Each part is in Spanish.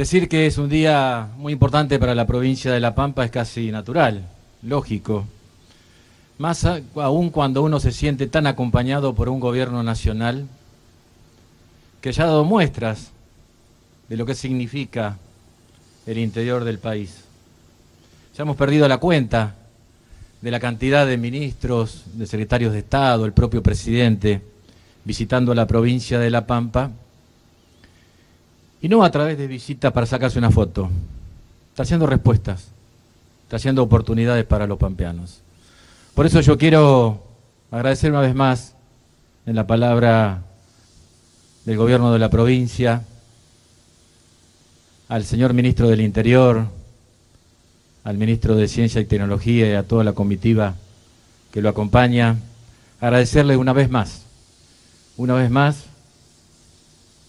Decir que es un día muy importante para la provincia de La Pampa es casi natural, lógico. Más aún cuando uno se siente tan acompañado por un gobierno nacional que ya ha dado muestras de lo que significa el interior del país. Ya hemos perdido la cuenta de la cantidad de ministros, de secretarios de Estado, el propio presidente, visitando la provincia de La Pampa, y no a través de visitas para sacarse una foto, trayendo respuestas, trayendo oportunidades para los pampeanos. Por eso yo quiero agradecer una vez más en la palabra del gobierno de la provincia, al señor ministro del Interior, al ministro de Ciencia y Tecnología y a toda la comitiva que lo acompaña, agradecerle una vez más, una vez más,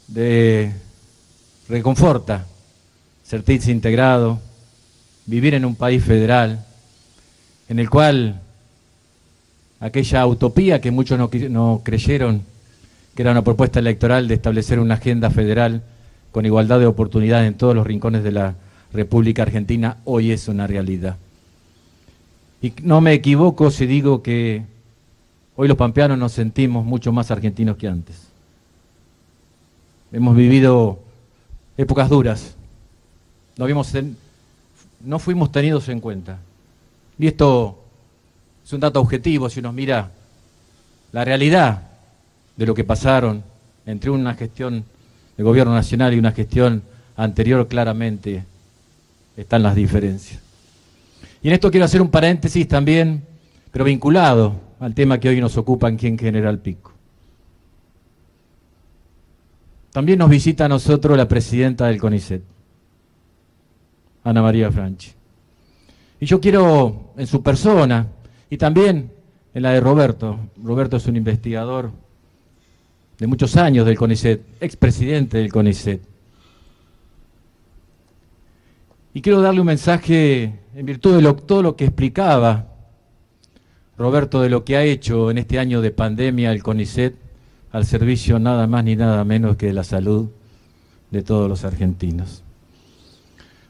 de reconforta sentirse integrado, vivir en un país federal, en el cual aquella utopía que muchos no, no creyeron que era una propuesta electoral de establecer una agenda federal con igualdad de oportunidades en todos los rincones de la República Argentina, hoy es una realidad. Y no me equivoco si digo que hoy los pampeanos nos sentimos mucho más argentinos que antes. Hemos vivido épocas duras, no, no fuimos tenidos en cuenta. Y esto es un dato objetivo si uno mira la realidad de lo que pasaron entre una gestión del gobierno nacional y una gestión anterior, claramente están las diferencias. Y en esto quiero hacer un paréntesis también, pero vinculado al tema que hoy nos ocupa aquí en General Pico. También nos visita a nosotros la presidenta del CONICET, Ana María Franchi. Y yo quiero, en su persona, y también en la de Roberto, Roberto es un investigador de muchos años del CONICET, expresidente del CONICET. Y quiero darle un mensaje en virtud de todo lo que explicaba Roberto de lo que ha hecho en este año de pandemia el CONICET al servicio nada más ni nada menos que de la salud de todos los argentinos.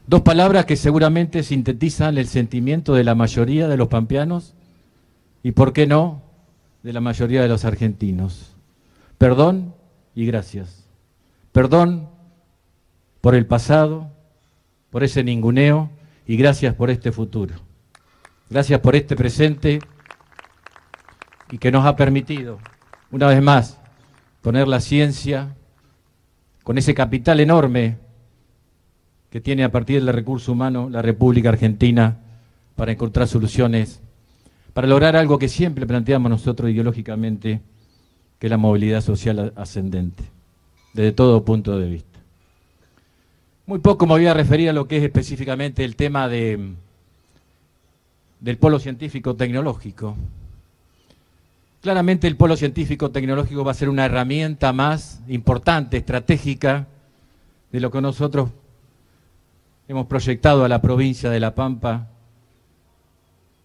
Dos palabras que seguramente sintetizan el sentimiento de la mayoría de los pampeanos y, por qué no, de la mayoría de los argentinos. Perdón y gracias. Perdón por el pasado, por ese ninguneo y gracias por este futuro. Gracias por este presente y que nos ha permitido, una vez más, poner la ciencia con ese capital enorme que tiene a partir del recurso humano la República Argentina para encontrar soluciones, para lograr algo que siempre planteamos nosotros ideológicamente, que es la movilidad social ascendente, desde todo punto de vista. Muy poco me voy a referir a lo que es específicamente el tema de, del polo científico tecnológico. Claramente el polo científico tecnológico va a ser una herramienta más importante, estratégica, de lo que nosotros hemos proyectado a la provincia de La Pampa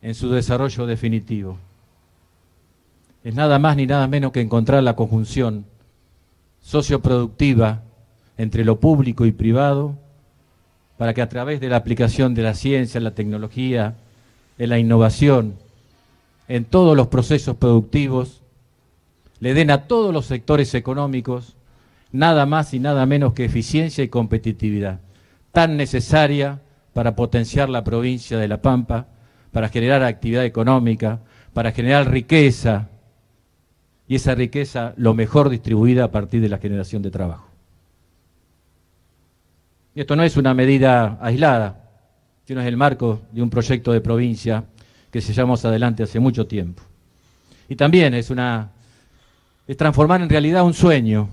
en su desarrollo definitivo. Es nada más ni nada menos que encontrar la conjunción socioproductiva entre lo público y privado para que a través de la aplicación de la ciencia, la tecnología, de la innovación, en todos los procesos productivos, le den a todos los sectores económicos nada más y nada menos que eficiencia y competitividad, tan necesaria para potenciar la provincia de La Pampa, para generar actividad económica, para generar riqueza, y esa riqueza lo mejor distribuida a partir de la generación de trabajo. Y esto no es una medida aislada, sino es el marco de un proyecto de provincia que se llevamos adelante hace mucho tiempo. Y también es una es transformar en realidad un sueño.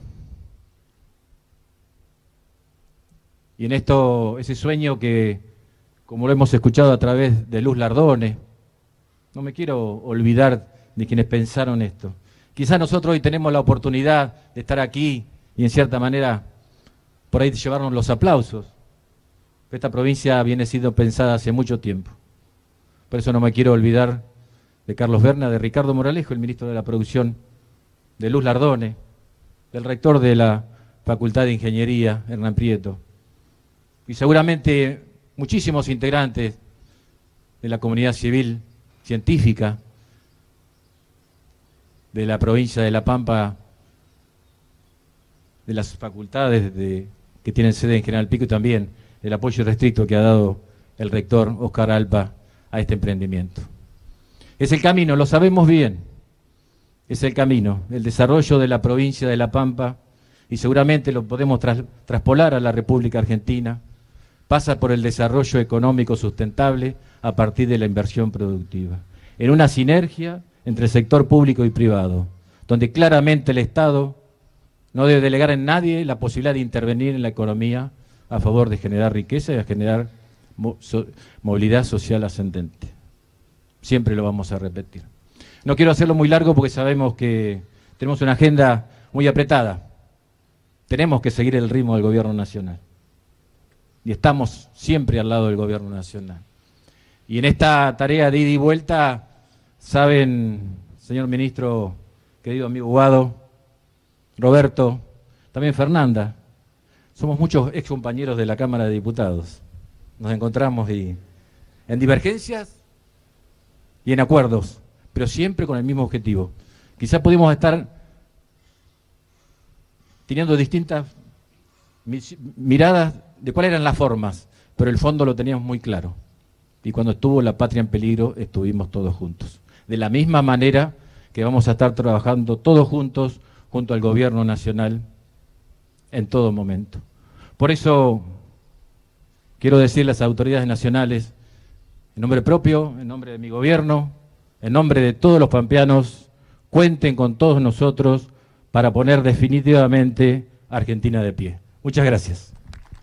Y en esto, ese sueño que, como lo hemos escuchado a través de Luz Lardone, no me quiero olvidar de quienes pensaron esto. Quizás nosotros hoy tenemos la oportunidad de estar aquí y en cierta manera por ahí llevarnos los aplausos. Esta provincia viene siendo pensada hace mucho tiempo. Por eso no me quiero olvidar de Carlos Berna, de Ricardo Moralejo, el ministro de la Producción, de Luz Lardone, del rector de la Facultad de Ingeniería, Hernán Prieto, y seguramente muchísimos integrantes de la comunidad civil científica de la provincia de La Pampa, de las facultades que tienen sede en General Pico y también el apoyo restricto que ha dado el rector Oscar Alpa a este emprendimiento. Es el camino, lo sabemos bien, es el camino, el desarrollo de la provincia de La Pampa, y seguramente lo podemos traspolar a la República Argentina, pasa por el desarrollo económico sustentable a partir de la inversión productiva, en una sinergia entre el sector público y privado, donde claramente el Estado no debe delegar en nadie la posibilidad de intervenir en la economía a favor de generar riqueza y a generar movilidad social ascendente. Siempre lo vamos a repetir. No quiero hacerlo muy largo porque sabemos que tenemos una agenda muy apretada. Tenemos que seguir el ritmo del gobierno nacional. Y estamos siempre al lado del gobierno nacional. Y en esta tarea de ida y vuelta, saben, señor ministro, querido amigo Guado, Roberto, también Fernanda, somos muchos ex compañeros de la Cámara de Diputados. Nos encontramos en divergencias y en acuerdos, pero siempre con el mismo objetivo. Quizás pudimos estar teniendo distintas miradas de cuáles eran las formas, pero el fondo lo teníamos muy claro. Y cuando estuvo la patria en peligro, estuvimos todos juntos. De la misma manera que vamos a estar trabajando todos juntos junto al gobierno nacional en todo momento. Por eso quiero decir a las autoridades nacionales, en nombre propio, en nombre de mi gobierno, en nombre de todos los pampeanos, cuenten con todos nosotros para poner definitivamente Argentina de pie. Muchas gracias.